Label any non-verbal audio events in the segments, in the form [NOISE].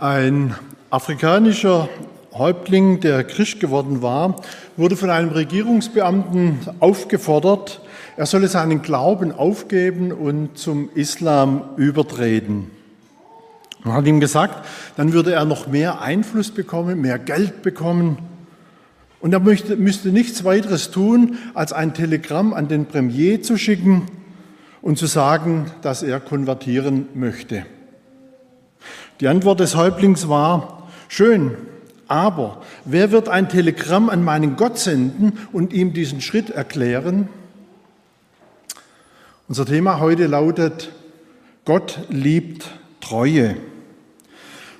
Ein afrikanischer Häuptling, der Christ geworden war, wurde von einem Regierungsbeamten aufgefordert, er solle seinen Glauben aufgeben und zum Islam übertreten. Man hat ihm gesagt, dann würde er noch mehr Einfluss bekommen, mehr Geld bekommen. Und er möchte, müsste nichts weiteres tun, als ein Telegramm an den Premier zu schicken und zu sagen, dass er konvertieren möchte. Die Antwort des Häuptlings war, schön, aber wer wird ein Telegramm an meinen Gott senden und ihm diesen Schritt erklären? Unser Thema heute lautet, Gott liebt Treue.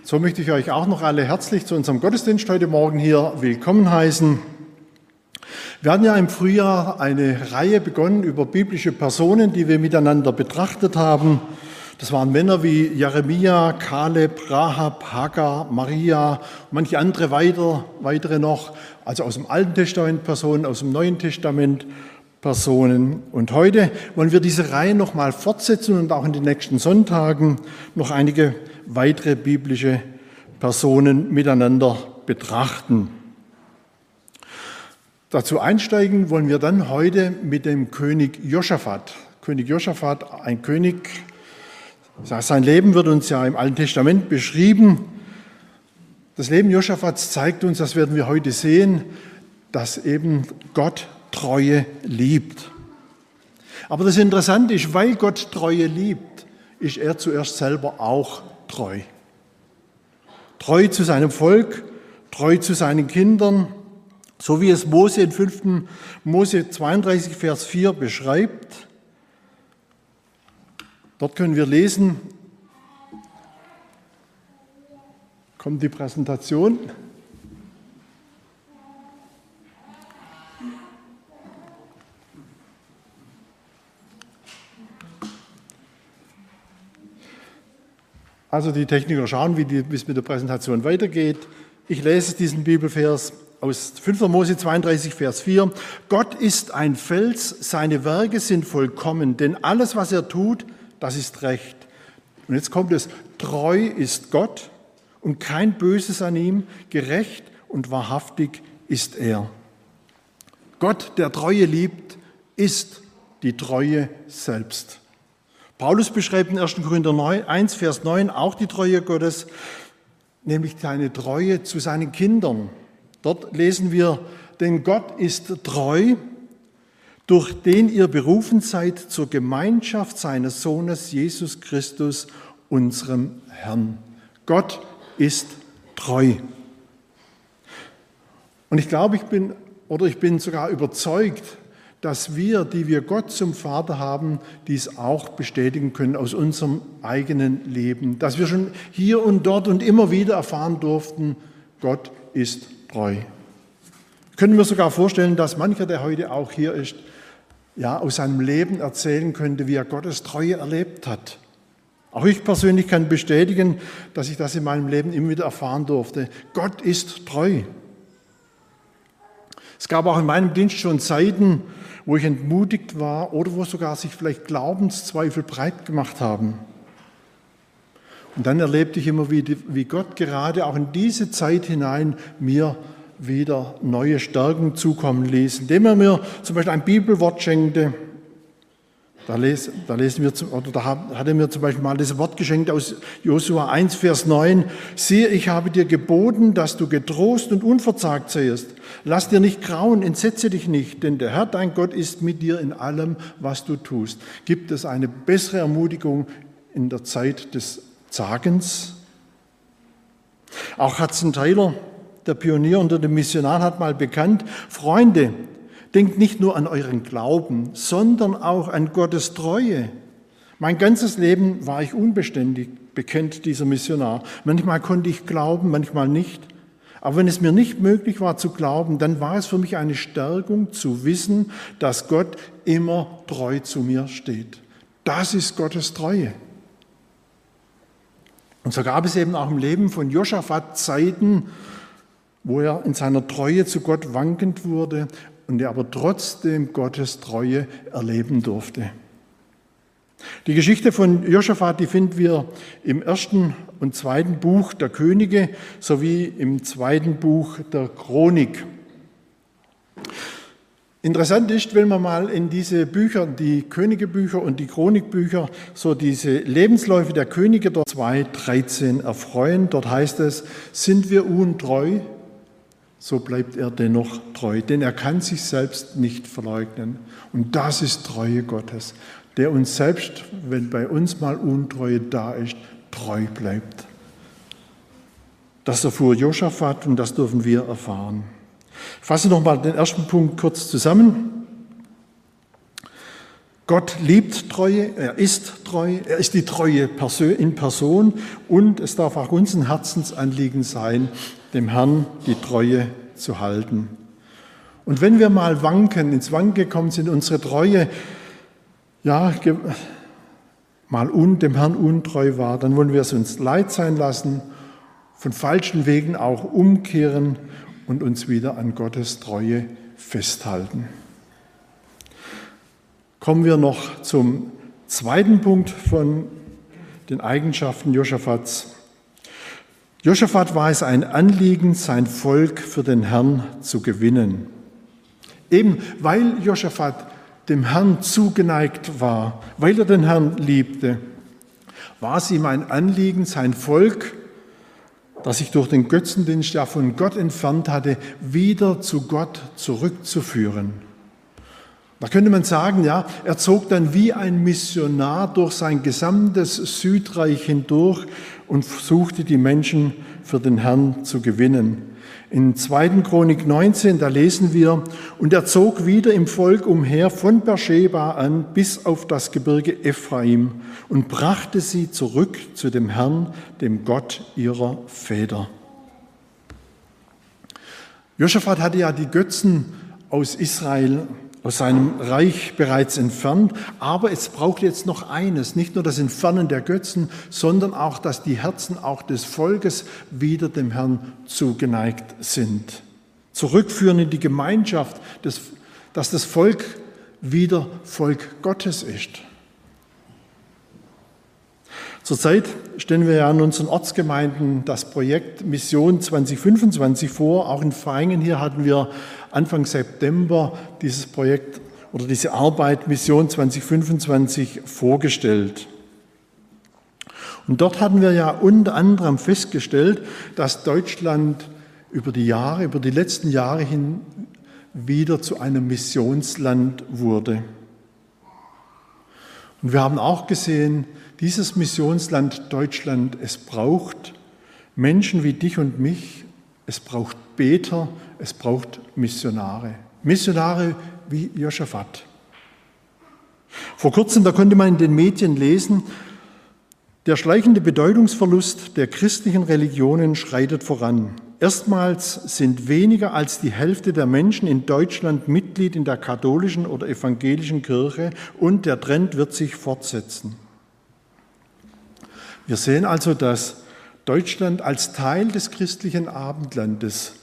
So möchte ich euch auch noch alle herzlich zu unserem Gottesdienst heute Morgen hier willkommen heißen. Wir hatten ja im Frühjahr eine Reihe begonnen über biblische Personen, die wir miteinander betrachtet haben. Das waren Männer wie Jeremia, Kaleb, Rahab, Hagar, Maria, manche andere weiter, weitere noch, also aus dem Alten Testament Personen, aus dem Neuen Testament Personen. Und heute wollen wir diese Reihe nochmal fortsetzen und auch in den nächsten Sonntagen noch einige weitere biblische Personen miteinander betrachten. Dazu einsteigen wollen wir dann heute mit dem König Josaphat. König Josaphat, ein König, sein Leben wird uns ja im Alten Testament beschrieben. Das Leben Josaphats zeigt uns, das werden wir heute sehen, dass eben Gott Treue liebt. Aber das Interessante ist, weil Gott Treue liebt, ist er zuerst selber auch treu. Treu zu seinem Volk, treu zu seinen Kindern, so wie es Mose in 5. Mose 32, Vers 4 beschreibt. Dort können wir lesen, kommt die Präsentation. Also die Techniker schauen, wie es mit der Präsentation weitergeht. Ich lese diesen Bibelvers aus 5. Mose 32, Vers 4. Gott ist ein Fels, seine Werke sind vollkommen, denn alles, was er tut, das ist recht. Und jetzt kommt es, treu ist Gott und kein Böses an ihm, gerecht und wahrhaftig ist er. Gott, der Treue liebt, ist die Treue selbst. Paulus beschreibt in 1. Korinther 1, Vers 9 auch die Treue Gottes, nämlich seine Treue zu seinen Kindern. Dort lesen wir, denn Gott ist treu, durch den ihr berufen seid zur Gemeinschaft seines Sohnes Jesus Christus, unserem Herrn. Gott ist treu. Und ich glaube, ich bin oder ich bin sogar überzeugt, dass wir, die wir Gott zum Vater haben, dies auch bestätigen können aus unserem eigenen Leben. Dass wir schon hier und dort und immer wieder erfahren durften, Gott ist treu. Können wir sogar vorstellen, dass mancher, der heute auch hier ist, ja, aus seinem Leben erzählen könnte, wie er Gottes Treue erlebt hat. Auch ich persönlich kann bestätigen, dass ich das in meinem Leben immer wieder erfahren durfte. Gott ist treu. Es gab auch in meinem Dienst schon Zeiten, wo ich entmutigt war oder wo sogar sich vielleicht Glaubenszweifel breit gemacht haben. Und dann erlebte ich immer, wie, wie Gott gerade auch in diese Zeit hinein mir wieder neue Stärken zukommen ließ, indem er mir zum Beispiel ein Bibelwort schenkte. Da, lesen, da lesen wir, oder da hat er mir zum Beispiel mal das Wort geschenkt aus Josua 1, Vers 9. Siehe, ich habe dir geboten, dass du getrost und unverzagt seiest. Lass dir nicht grauen, entsetze dich nicht, denn der Herr, dein Gott, ist mit dir in allem, was du tust. Gibt es eine bessere Ermutigung in der Zeit des Zagens? Auch Hudson Taylor der Pionier unter den Missionaren hat mal bekannt, Freunde, denkt nicht nur an euren Glauben, sondern auch an Gottes Treue. Mein ganzes Leben war ich unbeständig, bekennt dieser Missionar. Manchmal konnte ich glauben, manchmal nicht. Aber wenn es mir nicht möglich war zu glauben, dann war es für mich eine Stärkung zu wissen, dass Gott immer treu zu mir steht. Das ist Gottes Treue. Und so gab es eben auch im Leben von Josaphat Zeiten, wo er in seiner Treue zu Gott wankend wurde und er aber trotzdem Gottes Treue erleben durfte. Die Geschichte von Josaphat, die finden wir im ersten und zweiten Buch der Könige sowie im zweiten Buch der Chronik. Interessant ist, wenn man mal in diese Bücher, die Königebücher und die Chronikbücher, so diese Lebensläufe der Könige dort 2.13 erfreuen. Dort heißt es, sind wir untreu, so bleibt er dennoch treu, denn er kann sich selbst nicht verleugnen. Und das ist Treue Gottes, der uns selbst, wenn bei uns mal Untreue da ist, treu bleibt. Das erfuhr Josaphat und das dürfen wir erfahren. Ich fasse nochmal den ersten Punkt kurz zusammen. Gott liebt Treue, er ist treu, er ist die Treue in Person und es darf auch uns ein Herzensanliegen sein, dem Herrn die Treue zu halten. Und wenn wir mal wanken, ins Wanken gekommen sind, unsere Treue, ja, mal un, dem Herrn untreu war, dann wollen wir es uns leid sein lassen, von falschen Wegen auch umkehren und uns wieder an Gottes Treue festhalten. Kommen wir noch zum zweiten Punkt von den Eigenschaften Josaphats. Josaphat war es ein Anliegen, sein Volk für den Herrn zu gewinnen. Eben weil Josaphat dem Herrn zugeneigt war, weil er den Herrn liebte, war es ihm ein Anliegen, sein Volk das sich durch den Götzendienst ja von Gott entfernt hatte, wieder zu Gott zurückzuführen. Da könnte man sagen, ja, er zog dann wie ein Missionar durch sein gesamtes Südreich hindurch und suchte die Menschen für den Herrn zu gewinnen. In 2. Chronik 19, da lesen wir, und er zog wieder im Volk umher von Beersheba an bis auf das Gebirge Ephraim und brachte sie zurück zu dem Herrn, dem Gott ihrer Väter. Josaphat hatte ja die Götzen aus Israel aus seinem Reich bereits entfernt. Aber es braucht jetzt noch eines, nicht nur das Entfernen der Götzen, sondern auch, dass die Herzen auch des Volkes wieder dem Herrn zugeneigt sind. Zurückführen in die Gemeinschaft, dass das Volk wieder Volk Gottes ist. Zurzeit stellen wir ja in unseren Ortsgemeinden das Projekt Mission 2025 vor. Auch in Feingen hier hatten wir Anfang September dieses Projekt oder diese Arbeit Mission 2025 vorgestellt. Und dort hatten wir ja unter anderem festgestellt, dass Deutschland über die Jahre, über die letzten Jahre hin wieder zu einem Missionsland wurde. Und wir haben auch gesehen, dieses Missionsland Deutschland, es braucht Menschen wie dich und mich, es braucht Beter, es braucht Missionare. Missionare wie Josaphat. Vor kurzem, da konnte man in den Medien lesen, der schleichende Bedeutungsverlust der christlichen Religionen schreitet voran. Erstmals sind weniger als die Hälfte der Menschen in Deutschland Mitglied in der katholischen oder evangelischen Kirche und der Trend wird sich fortsetzen. Wir sehen also, dass Deutschland als Teil des christlichen Abendlandes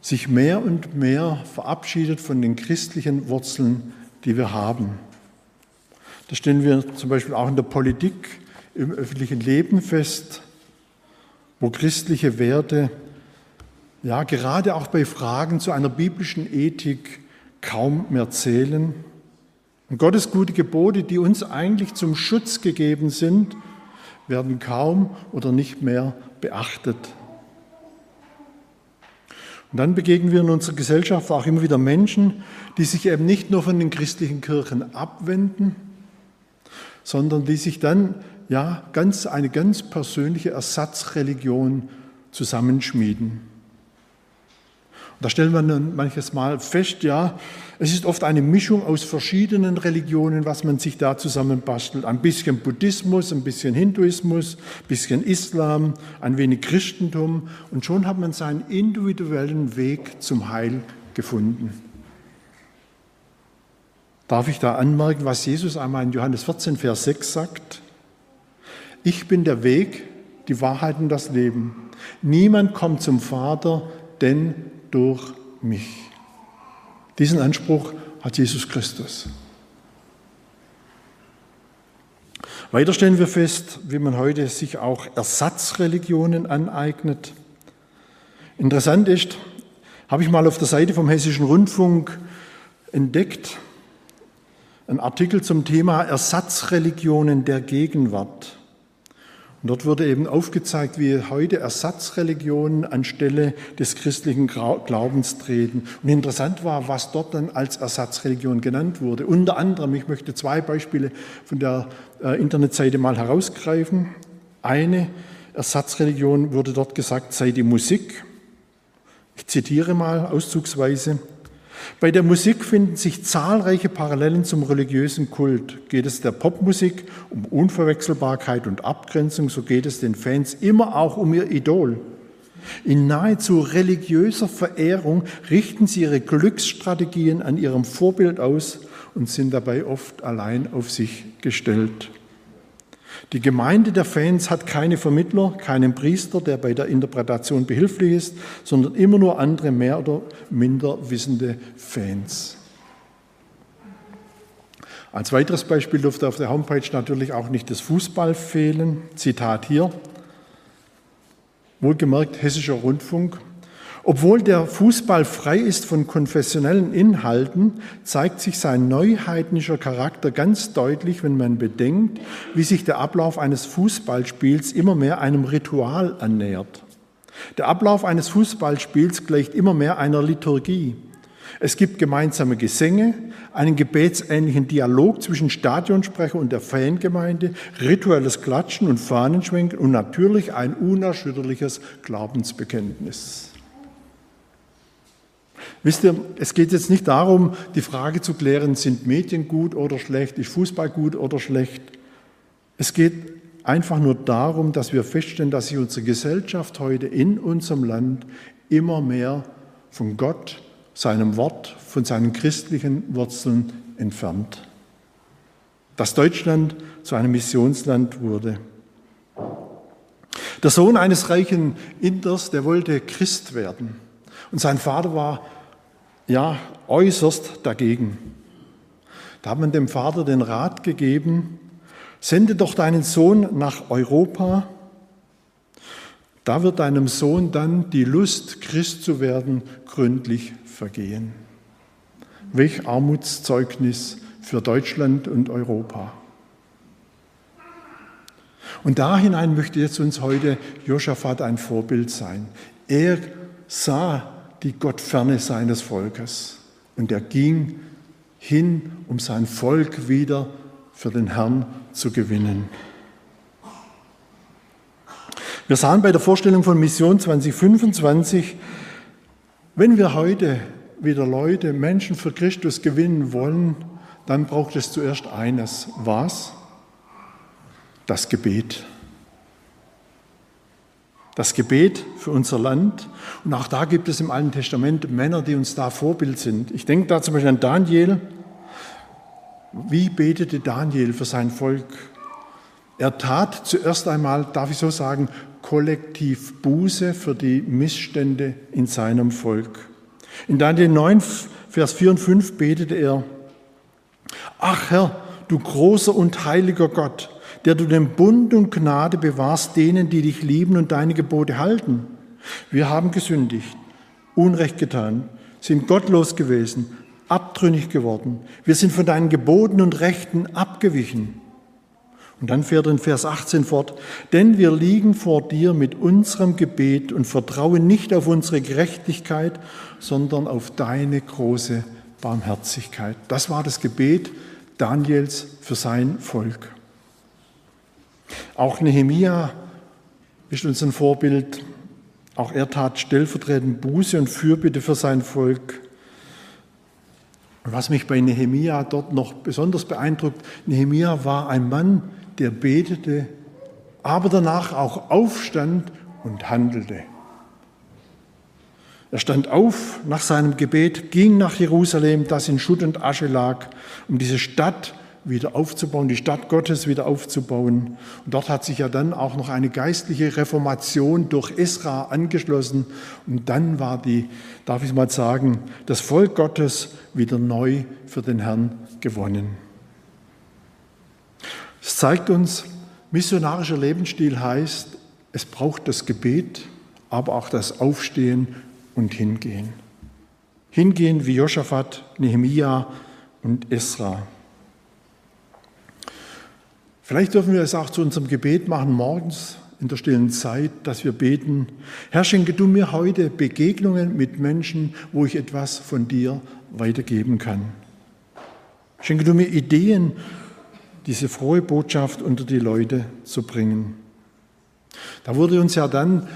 sich mehr und mehr verabschiedet von den christlichen Wurzeln, die wir haben. Das stellen wir zum Beispiel auch in der Politik, im öffentlichen Leben fest wo christliche Werte, ja, gerade auch bei Fragen zu einer biblischen Ethik kaum mehr zählen. Und Gottes gute Gebote, die uns eigentlich zum Schutz gegeben sind, werden kaum oder nicht mehr beachtet. Und dann begegnen wir in unserer Gesellschaft auch immer wieder Menschen, die sich eben nicht nur von den christlichen Kirchen abwenden, sondern die sich dann ja, ganz, eine ganz persönliche Ersatzreligion zusammenschmieden. Und da stellt man dann manches Mal fest, ja, es ist oft eine Mischung aus verschiedenen Religionen, was man sich da zusammenbastelt. Ein bisschen Buddhismus, ein bisschen Hinduismus, ein bisschen Islam, ein wenig Christentum. Und schon hat man seinen individuellen Weg zum Heil gefunden. Darf ich da anmerken, was Jesus einmal in Johannes 14, Vers 6 sagt? Ich bin der Weg, die Wahrheit und das Leben. Niemand kommt zum Vater, denn durch mich. Diesen Anspruch hat Jesus Christus. Weiter stellen wir fest, wie man heute sich auch Ersatzreligionen aneignet. Interessant ist, habe ich mal auf der Seite vom Hessischen Rundfunk entdeckt, ein Artikel zum Thema Ersatzreligionen der Gegenwart. Und dort wurde eben aufgezeigt, wie heute Ersatzreligionen anstelle des christlichen Glaubens treten. Und interessant war, was dort dann als Ersatzreligion genannt wurde. Unter anderem, ich möchte zwei Beispiele von der äh, Internetseite mal herausgreifen. Eine Ersatzreligion wurde dort gesagt, sei die Musik. Ich zitiere mal auszugsweise. Bei der Musik finden sich zahlreiche Parallelen zum religiösen Kult. Geht es der Popmusik um Unverwechselbarkeit und Abgrenzung, so geht es den Fans immer auch um ihr Idol. In nahezu religiöser Verehrung richten sie ihre Glücksstrategien an ihrem Vorbild aus und sind dabei oft allein auf sich gestellt. Die Gemeinde der Fans hat keine Vermittler, keinen Priester, der bei der Interpretation behilflich ist, sondern immer nur andere mehr oder minder wissende Fans. Als weiteres Beispiel durfte auf der Homepage natürlich auch nicht das Fußball fehlen. Zitat hier. Wohlgemerkt Hessischer Rundfunk. Obwohl der Fußball frei ist von konfessionellen Inhalten, zeigt sich sein neuheidnischer Charakter ganz deutlich, wenn man bedenkt, wie sich der Ablauf eines Fußballspiels immer mehr einem Ritual annähert. Der Ablauf eines Fußballspiels gleicht immer mehr einer Liturgie. Es gibt gemeinsame Gesänge, einen gebetsähnlichen Dialog zwischen Stadionsprecher und der Fangemeinde, rituelles Klatschen und Fahnenschwenken und natürlich ein unerschütterliches Glaubensbekenntnis. Wisst ihr, es geht jetzt nicht darum, die Frage zu klären, sind Medien gut oder schlecht, ist Fußball gut oder schlecht. Es geht einfach nur darum, dass wir feststellen, dass sich unsere Gesellschaft heute in unserem Land immer mehr von Gott, seinem Wort, von seinen christlichen Wurzeln entfernt. Dass Deutschland zu einem Missionsland wurde. Der Sohn eines reichen Inders, der wollte Christ werden. Und sein Vater war ja äußerst dagegen. Da hat man dem Vater den Rat gegeben, sende doch deinen Sohn nach Europa, da wird deinem Sohn dann die Lust, Christ zu werden, gründlich vergehen. Welch Armutszeugnis für Deutschland und Europa. Und da hinein möchte jetzt uns heute Josaphat ein Vorbild sein. Er sah die Gottferne seines Volkes. Und er ging hin, um sein Volk wieder für den Herrn zu gewinnen. Wir sahen bei der Vorstellung von Mission 2025, wenn wir heute wieder Leute, Menschen für Christus gewinnen wollen, dann braucht es zuerst eines. Was? Das Gebet das Gebet für unser Land. Und auch da gibt es im Alten Testament Männer, die uns da Vorbild sind. Ich denke da zum Beispiel an Daniel. Wie betete Daniel für sein Volk? Er tat zuerst einmal, darf ich so sagen, kollektiv Buße für die Missstände in seinem Volk. In Daniel 9, Vers 4 und 5 betete er, Ach Herr, du großer und heiliger Gott, der du den Bund und Gnade bewahrst denen, die dich lieben und deine Gebote halten. Wir haben gesündigt, Unrecht getan, sind gottlos gewesen, abtrünnig geworden. Wir sind von deinen Geboten und Rechten abgewichen. Und dann fährt er in Vers 18 fort, denn wir liegen vor dir mit unserem Gebet und vertrauen nicht auf unsere Gerechtigkeit, sondern auf deine große Barmherzigkeit. Das war das Gebet Daniels für sein Volk. Auch Nehemia ist uns ein Vorbild. Auch er tat stellvertretend Buße und Fürbitte für sein Volk. Was mich bei Nehemia dort noch besonders beeindruckt, Nehemia war ein Mann, der betete, aber danach auch aufstand und handelte. Er stand auf nach seinem Gebet, ging nach Jerusalem, das in Schutt und Asche lag, um diese Stadt wieder aufzubauen, die Stadt Gottes wieder aufzubauen. Und dort hat sich ja dann auch noch eine geistliche Reformation durch Esra angeschlossen. Und dann war die, darf ich mal sagen, das Volk Gottes wieder neu für den Herrn gewonnen. Es zeigt uns, missionarischer Lebensstil heißt, es braucht das Gebet, aber auch das Aufstehen und Hingehen. Hingehen wie Josaphat, Nehemia und Esra. Vielleicht dürfen wir es auch zu unserem Gebet machen morgens in der stillen Zeit, dass wir beten, Herr, schenke du mir heute Begegnungen mit Menschen, wo ich etwas von dir weitergeben kann. Schenke du mir Ideen, diese frohe Botschaft unter die Leute zu bringen. Da wurde uns ja dann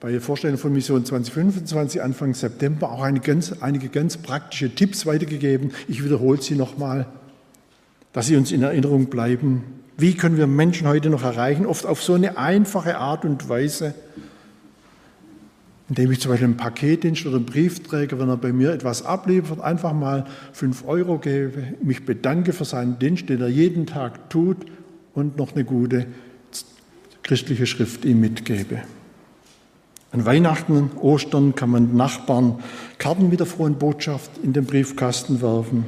bei der Vorstellung von Mission 2025 Anfang September auch eine ganz, einige ganz praktische Tipps weitergegeben. Ich wiederhole sie nochmal, dass sie uns in Erinnerung bleiben. Wie können wir Menschen heute noch erreichen? Oft auf so eine einfache Art und Weise, indem ich zum Beispiel einen Paketdienst oder einen Briefträger, wenn er bei mir etwas abliefert, einfach mal fünf Euro gebe, mich bedanke für seinen Dienst, den er jeden Tag tut und noch eine gute christliche Schrift ihm mitgebe. An Weihnachten, Ostern kann man Nachbarn Karten mit der frohen Botschaft in den Briefkasten werfen.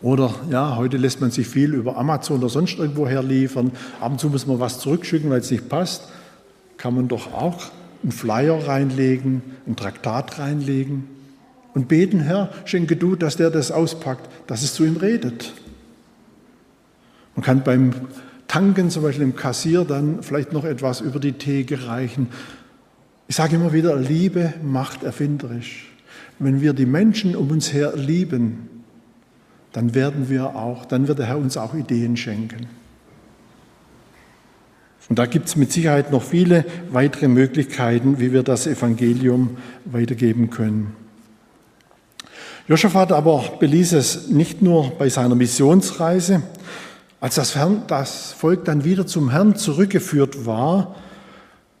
Oder ja, heute lässt man sich viel über Amazon oder sonst irgendwo her liefern. Ab und zu muss man was zurückschicken, weil es nicht passt. Kann man doch auch einen Flyer reinlegen, ein Traktat reinlegen und beten, Herr, schenke du, dass der das auspackt, dass es zu ihm redet. Man kann beim Tanken, zum Beispiel im Kassier, dann vielleicht noch etwas über die Theke reichen. Ich sage immer wieder, Liebe macht erfinderisch. Wenn wir die Menschen um uns her lieben, dann werden wir auch, dann wird der Herr uns auch Ideen schenken. Und da gibt es mit Sicherheit noch viele weitere Möglichkeiten, wie wir das Evangelium weitergeben können. Josaphat aber beließ es nicht nur bei seiner Missionsreise. Als das, Volk dann wieder zum Herrn zurückgeführt war,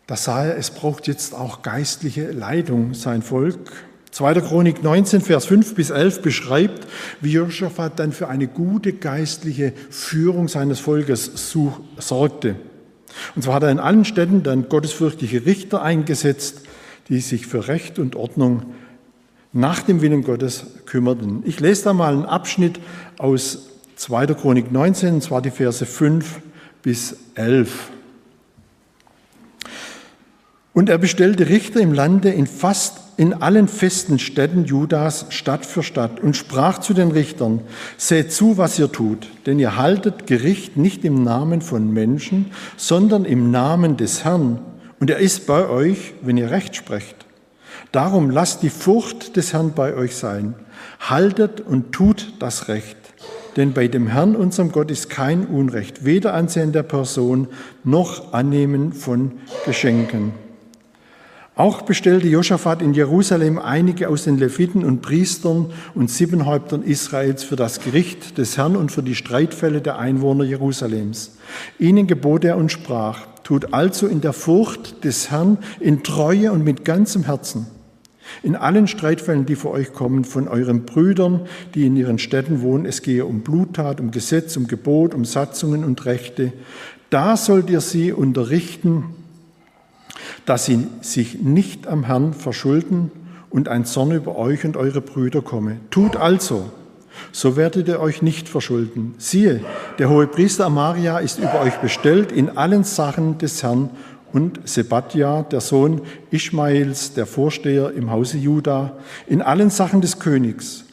da sah er, es braucht jetzt auch geistliche Leitung, sein Volk. 2. Chronik 19, Vers 5 bis 11 beschreibt, wie Josaphat dann für eine gute geistliche Führung seines Volkes sorgte. Und zwar hat er in allen Städten dann gottesfürchtige Richter eingesetzt, die sich für Recht und Ordnung nach dem Willen Gottes kümmerten. Ich lese da mal einen Abschnitt aus 2. Chronik 19, und zwar die Verse 5 bis 11. Und er bestellte Richter im Lande in fast in allen festen Städten Judas Stadt für Stadt und sprach zu den Richtern, seht zu, was ihr tut, denn ihr haltet Gericht nicht im Namen von Menschen, sondern im Namen des Herrn. Und er ist bei euch, wenn ihr Recht sprecht. Darum lasst die Furcht des Herrn bei euch sein. Haltet und tut das Recht. Denn bei dem Herrn, unserem Gott, ist kein Unrecht, weder Ansehen der Person noch Annehmen von Geschenken. Auch bestellte Josaphat in Jerusalem einige aus den Leviten und Priestern und Siebenhäuptern Israels für das Gericht des Herrn und für die Streitfälle der Einwohner Jerusalems. Ihnen gebot er und sprach, tut also in der Furcht des Herrn, in Treue und mit ganzem Herzen. In allen Streitfällen, die vor euch kommen, von euren Brüdern, die in ihren Städten wohnen, es gehe um Bluttat, um Gesetz, um Gebot, um Satzungen und Rechte, da sollt ihr sie unterrichten, dass sie sich nicht am Herrn verschulden und ein Zorn über euch und eure Brüder komme. Tut also, so werdet ihr euch nicht verschulden. Siehe, der hohe Priester Amaria ist über euch bestellt in allen Sachen des Herrn und Sebadja, der Sohn Ishmaels, der Vorsteher im Hause Juda, in allen Sachen des Königs.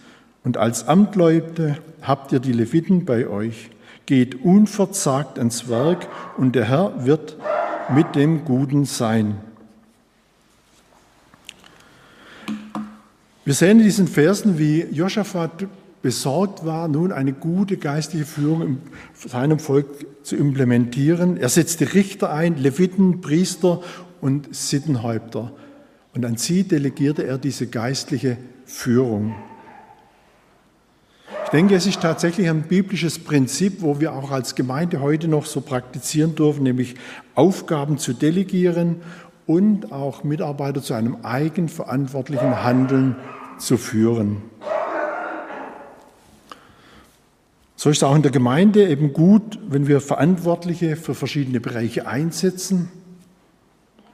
Und als Amtleute habt ihr die Leviten bei euch. Geht unverzagt ans Werk und der Herr wird mit dem Guten sein. Wir sehen in diesen Versen, wie Josaphat besorgt war, nun eine gute geistliche Führung in seinem Volk zu implementieren. Er setzte Richter ein, Leviten, Priester und Sittenhäupter. Und an sie delegierte er diese geistliche Führung. Ich denke, es ist tatsächlich ein biblisches Prinzip, wo wir auch als Gemeinde heute noch so praktizieren dürfen, nämlich Aufgaben zu delegieren und auch Mitarbeiter zu einem eigenverantwortlichen Handeln zu führen. So ist es auch in der Gemeinde eben gut, wenn wir Verantwortliche für verschiedene Bereiche einsetzen,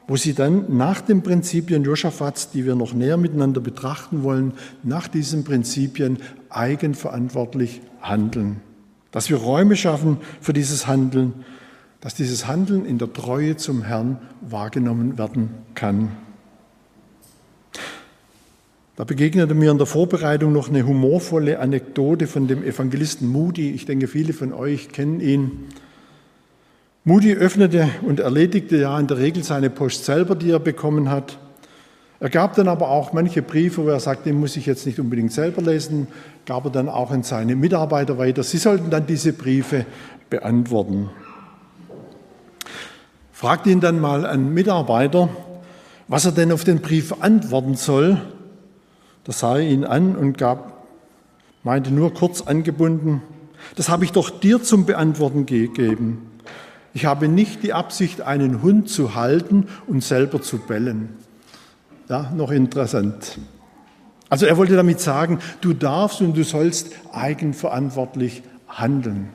wo sie dann nach den Prinzipien Josaphats, die wir noch näher miteinander betrachten wollen, nach diesen Prinzipien eigenverantwortlich handeln. dass wir Räume schaffen für dieses Handeln, dass dieses Handeln in der Treue zum Herrn wahrgenommen werden kann. Da begegnete mir in der Vorbereitung noch eine humorvolle Anekdote von dem Evangelisten Moody. Ich denke, viele von euch kennen ihn. Moody öffnete und erledigte ja in der Regel seine Post selber, die er bekommen hat. Er gab dann aber auch manche Briefe, wo er sagte, den muss ich jetzt nicht unbedingt selber lesen, gab er dann auch an seine Mitarbeiter weiter. Sie sollten dann diese Briefe beantworten. Fragte ihn dann mal ein Mitarbeiter, was er denn auf den Brief antworten soll. Da sah er ihn an und gab, meinte nur kurz angebunden, das habe ich doch dir zum Beantworten gegeben. Ich habe nicht die Absicht, einen Hund zu halten und selber zu bellen. Ja, noch interessant. Also er wollte damit sagen, du darfst und du sollst eigenverantwortlich handeln.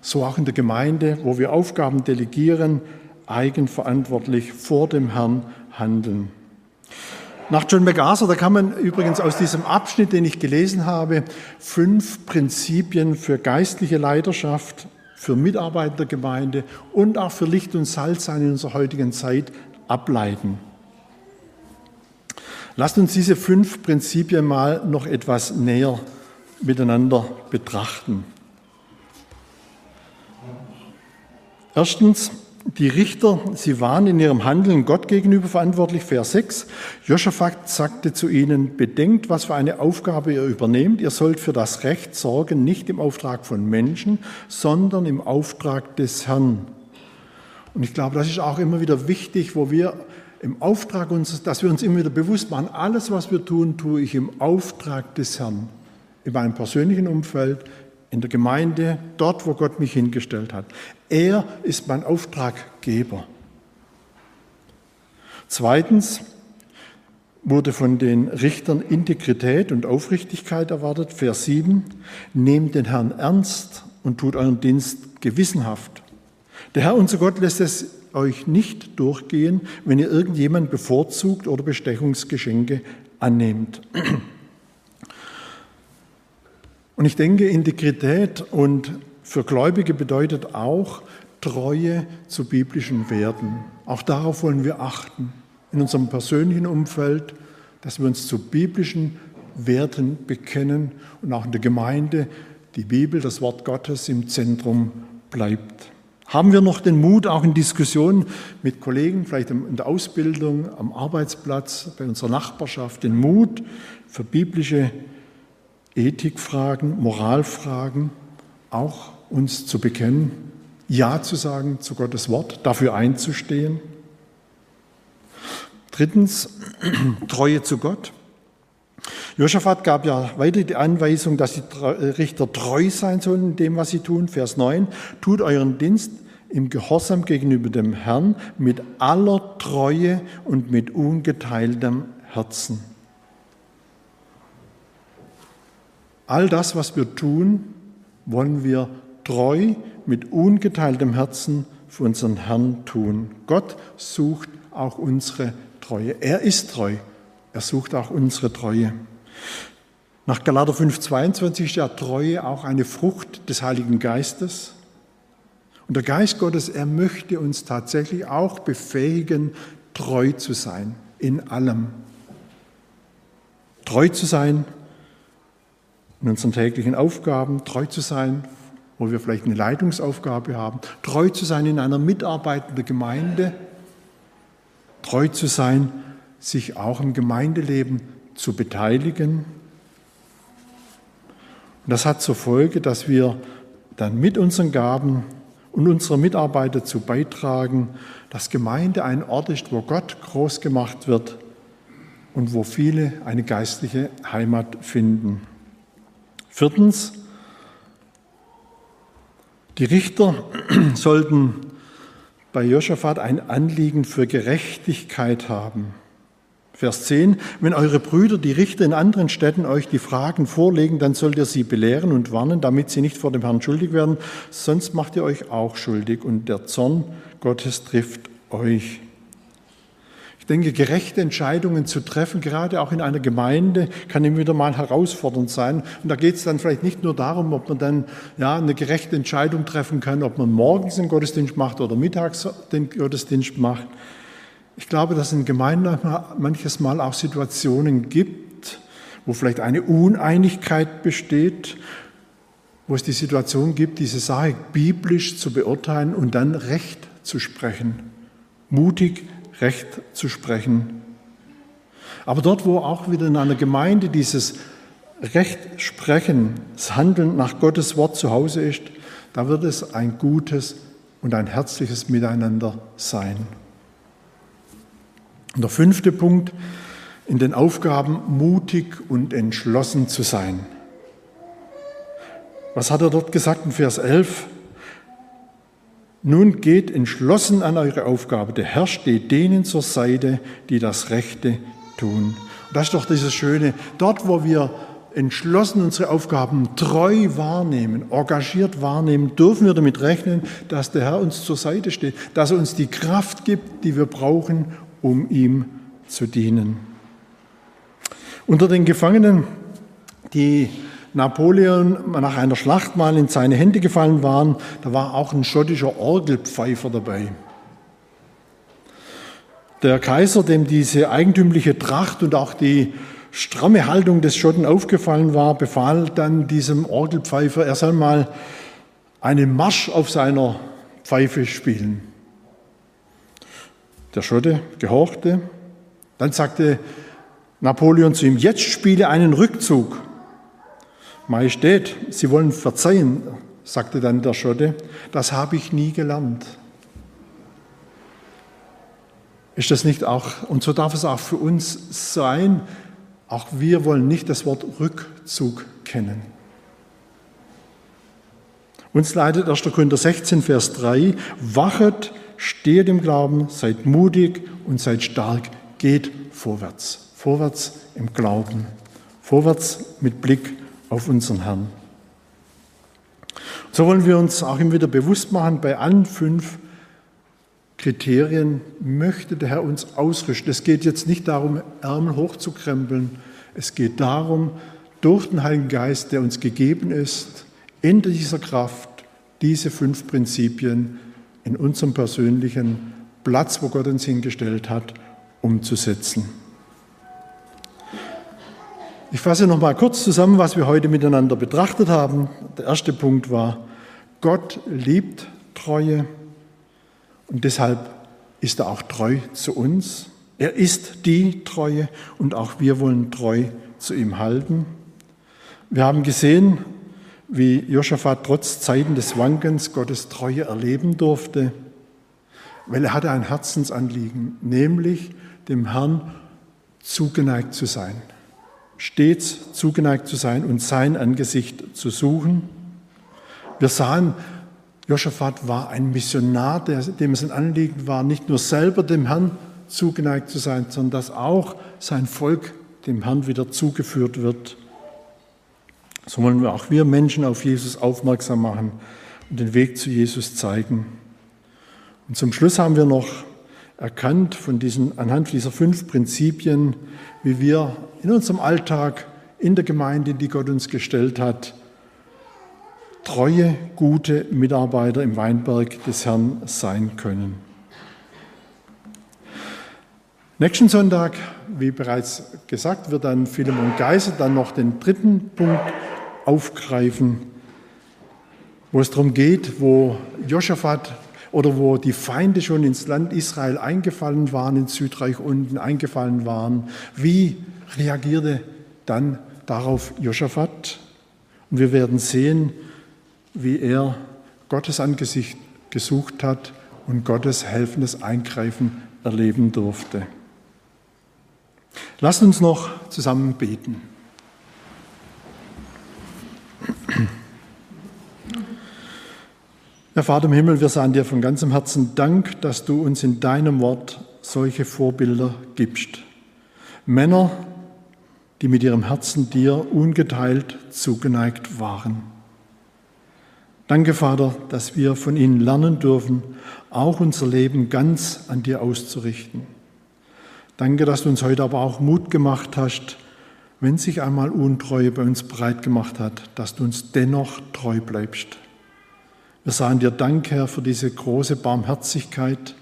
So auch in der Gemeinde, wo wir Aufgaben delegieren, eigenverantwortlich vor dem Herrn handeln. Nach John MacArthur, da kann man übrigens aus diesem Abschnitt, den ich gelesen habe, fünf Prinzipien für geistliche Leiterschaft, für Mitarbeiter der Gemeinde und auch für Licht und Salz sein in unserer heutigen Zeit ableiten. Lasst uns diese fünf Prinzipien mal noch etwas näher miteinander betrachten. Erstens, die Richter, sie waren in ihrem Handeln Gott gegenüber verantwortlich. Vers 6. Joschafat sagte zu ihnen, bedenkt, was für eine Aufgabe ihr übernehmt. Ihr sollt für das Recht sorgen, nicht im Auftrag von Menschen, sondern im Auftrag des Herrn. Und ich glaube, das ist auch immer wieder wichtig, wo wir im Auftrag uns, dass wir uns immer wieder bewusst machen, alles, was wir tun, tue ich im Auftrag des Herrn. In meinem persönlichen Umfeld, in der Gemeinde, dort, wo Gott mich hingestellt hat. Er ist mein Auftraggeber. Zweitens wurde von den Richtern Integrität und Aufrichtigkeit erwartet. Vers 7. Nehmt den Herrn ernst und tut euren Dienst gewissenhaft. Der Herr, unser Gott, lässt es euch nicht durchgehen, wenn ihr irgendjemand bevorzugt oder Bestechungsgeschenke annehmt. Und ich denke, Integrität und für Gläubige bedeutet auch Treue zu biblischen Werten. Auch darauf wollen wir achten in unserem persönlichen Umfeld, dass wir uns zu biblischen Werten bekennen und auch in der Gemeinde die Bibel, das Wort Gottes im Zentrum bleibt. Haben wir noch den Mut, auch in Diskussionen mit Kollegen, vielleicht in der Ausbildung, am Arbeitsplatz, bei unserer Nachbarschaft, den Mut für biblische Ethikfragen, Moralfragen auch uns zu bekennen, Ja zu sagen zu Gottes Wort, dafür einzustehen. Drittens, [CLEARS THROAT] Treue zu Gott. Josaphat gab ja weiter die Anweisung, dass die Richter treu sein sollen in dem, was sie tun. Vers 9, tut euren Dienst im Gehorsam gegenüber dem Herrn mit aller Treue und mit ungeteiltem Herzen. All das, was wir tun, wollen wir treu mit ungeteiltem Herzen für unseren Herrn tun. Gott sucht auch unsere Treue. Er ist treu. Er sucht auch unsere Treue. Nach Galater 5,22 ist ja Treue auch eine Frucht des Heiligen Geistes. Und der Geist Gottes, er möchte uns tatsächlich auch befähigen, treu zu sein in allem. Treu zu sein in unseren täglichen Aufgaben, treu zu sein, wo wir vielleicht eine Leitungsaufgabe haben, treu zu sein in einer mitarbeitenden Gemeinde, treu zu sein, sich auch im Gemeindeleben zu beteiligen. Und das hat zur Folge, dass wir dann mit unseren Gaben und unsere Mitarbeiter zu beitragen, dass Gemeinde ein Ort ist, wo Gott groß gemacht wird und wo viele eine geistliche Heimat finden. Viertens, die Richter [CLEARS THROAT] sollten bei Josaphat ein Anliegen für Gerechtigkeit haben. Vers 10, wenn eure Brüder, die Richter in anderen Städten, euch die Fragen vorlegen, dann sollt ihr sie belehren und warnen, damit sie nicht vor dem Herrn schuldig werden, sonst macht ihr euch auch schuldig und der Zorn Gottes trifft euch. Denke, gerechte Entscheidungen zu treffen, gerade auch in einer Gemeinde, kann immer wieder mal herausfordernd sein. Und da geht es dann vielleicht nicht nur darum, ob man dann ja, eine gerechte Entscheidung treffen kann, ob man morgens den Gottesdienst macht oder mittags den Gottesdienst macht. Ich glaube, dass es in Gemeinden manches Mal auch Situationen gibt, wo vielleicht eine Uneinigkeit besteht, wo es die Situation gibt, diese Sache biblisch zu beurteilen und dann Recht zu sprechen. Mutig Recht zu sprechen. Aber dort, wo auch wieder in einer Gemeinde dieses Recht sprechen, das Handeln nach Gottes Wort zu Hause ist, da wird es ein gutes und ein herzliches Miteinander sein. Und der fünfte Punkt, in den Aufgaben mutig und entschlossen zu sein. Was hat er dort gesagt in Vers 11? Nun geht entschlossen an eure Aufgabe. Der Herr steht denen zur Seite, die das Rechte tun. Und das ist doch dieses Schöne. Dort, wo wir entschlossen unsere Aufgaben treu wahrnehmen, engagiert wahrnehmen, dürfen wir damit rechnen, dass der Herr uns zur Seite steht, dass er uns die Kraft gibt, die wir brauchen, um ihm zu dienen. Unter den Gefangenen, die Napoleon nach einer Schlacht mal in seine Hände gefallen waren, da war auch ein schottischer Orgelpfeifer dabei. Der Kaiser, dem diese eigentümliche Tracht und auch die stramme Haltung des Schotten aufgefallen war, befahl dann diesem Orgelpfeifer, er soll mal einen Marsch auf seiner Pfeife spielen. Der Schotte gehorchte. Dann sagte Napoleon zu ihm, jetzt spiele einen Rückzug. Majestät, Sie wollen verzeihen, sagte dann der Schotte, das habe ich nie gelernt. Ist das nicht auch, und so darf es auch für uns sein, auch wir wollen nicht das Wort Rückzug kennen. Uns leitet 1. Korinther 16, Vers 3, wachet, steht im Glauben, seid mutig und seid stark, geht vorwärts, vorwärts im Glauben, vorwärts mit Blick auf unseren Herrn. So wollen wir uns auch immer wieder bewusst machen, bei allen fünf Kriterien möchte der Herr uns ausrüsten. Es geht jetzt nicht darum, Ärmel hochzukrempeln. Es geht darum, durch den Heiligen Geist, der uns gegeben ist, in dieser Kraft diese fünf Prinzipien in unserem persönlichen Platz, wo Gott uns hingestellt hat, umzusetzen. Ich fasse noch mal kurz zusammen, was wir heute miteinander betrachtet haben. Der erste Punkt war, Gott liebt Treue und deshalb ist er auch treu zu uns. Er ist die Treue und auch wir wollen treu zu ihm halten. Wir haben gesehen, wie Josaphat trotz Zeiten des Wankens Gottes Treue erleben durfte, weil er hatte ein Herzensanliegen, nämlich dem Herrn zugeneigt zu sein stets zugeneigt zu sein und sein Angesicht zu suchen. Wir sahen, Josaphat war ein Missionar, dem es ein Anliegen war, nicht nur selber dem Herrn zugeneigt zu sein, sondern dass auch sein Volk dem Herrn wieder zugeführt wird. So wollen wir auch wir Menschen auf Jesus aufmerksam machen und den Weg zu Jesus zeigen. Und zum Schluss haben wir noch erkannt von diesen, anhand dieser fünf Prinzipien, wie wir in unserem Alltag, in der Gemeinde, die Gott uns gestellt hat, treue, gute Mitarbeiter im Weinberg des Herrn sein können. Nächsten Sonntag, wie bereits gesagt, wird dann Philemon Geiser dann noch den dritten Punkt aufgreifen, wo es darum geht, wo Josaphat oder wo die Feinde schon ins Land Israel eingefallen waren, ins Südreich unten eingefallen waren. Wie reagierte dann darauf Josaphat? Und wir werden sehen, wie er Gottes Angesicht gesucht hat und Gottes helfendes Eingreifen erleben durfte. Lasst uns noch zusammen beten. Herr Vater im Himmel, wir sagen dir von ganzem Herzen Dank, dass du uns in deinem Wort solche Vorbilder gibst. Männer, die mit ihrem Herzen dir ungeteilt zugeneigt waren. Danke, Vater, dass wir von ihnen lernen dürfen, auch unser Leben ganz an dir auszurichten. Danke, dass du uns heute aber auch Mut gemacht hast, wenn sich einmal Untreue bei uns breit gemacht hat, dass du uns dennoch treu bleibst. Wir sagen dir Dank, Herr, für diese große Barmherzigkeit,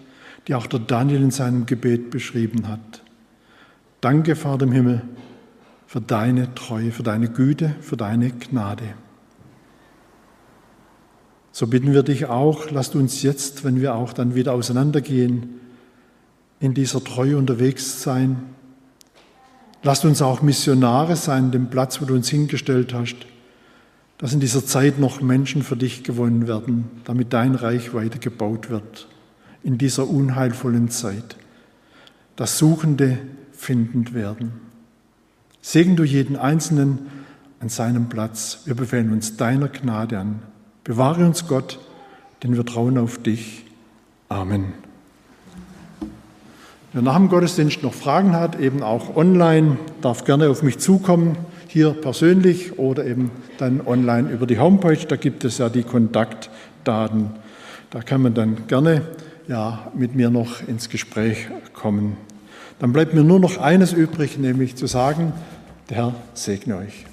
die auch der Daniel in seinem Gebet beschrieben hat. Danke, Vater im Himmel, für deine Treue, für deine Güte, für deine Gnade. So bitten wir dich auch, lasst uns jetzt, wenn wir auch dann wieder auseinandergehen, in dieser Treue unterwegs sein. Lasst uns auch Missionare sein, dem Platz, wo du uns hingestellt hast, dass in dieser Zeit noch Menschen für dich gewonnen werden, damit dein Reich weiter gebaut wird, in dieser unheilvollen Zeit, dass Suchende findend werden. Segen du jeden Einzelnen an seinem Platz. Wir befehlen uns deiner Gnade an. Bewahre uns Gott, denn wir trauen auf dich. Amen. Wer nach dem Gottesdienst noch Fragen hat, eben auch online, darf gerne auf mich zukommen, hier persönlich oder eben dann online über die Homepage. Da gibt es ja die Kontaktdaten. Da kann man dann gerne ja, mit mir noch ins Gespräch kommen. Dann bleibt mir nur noch eines übrig, nämlich zu sagen, der Herr segne euch.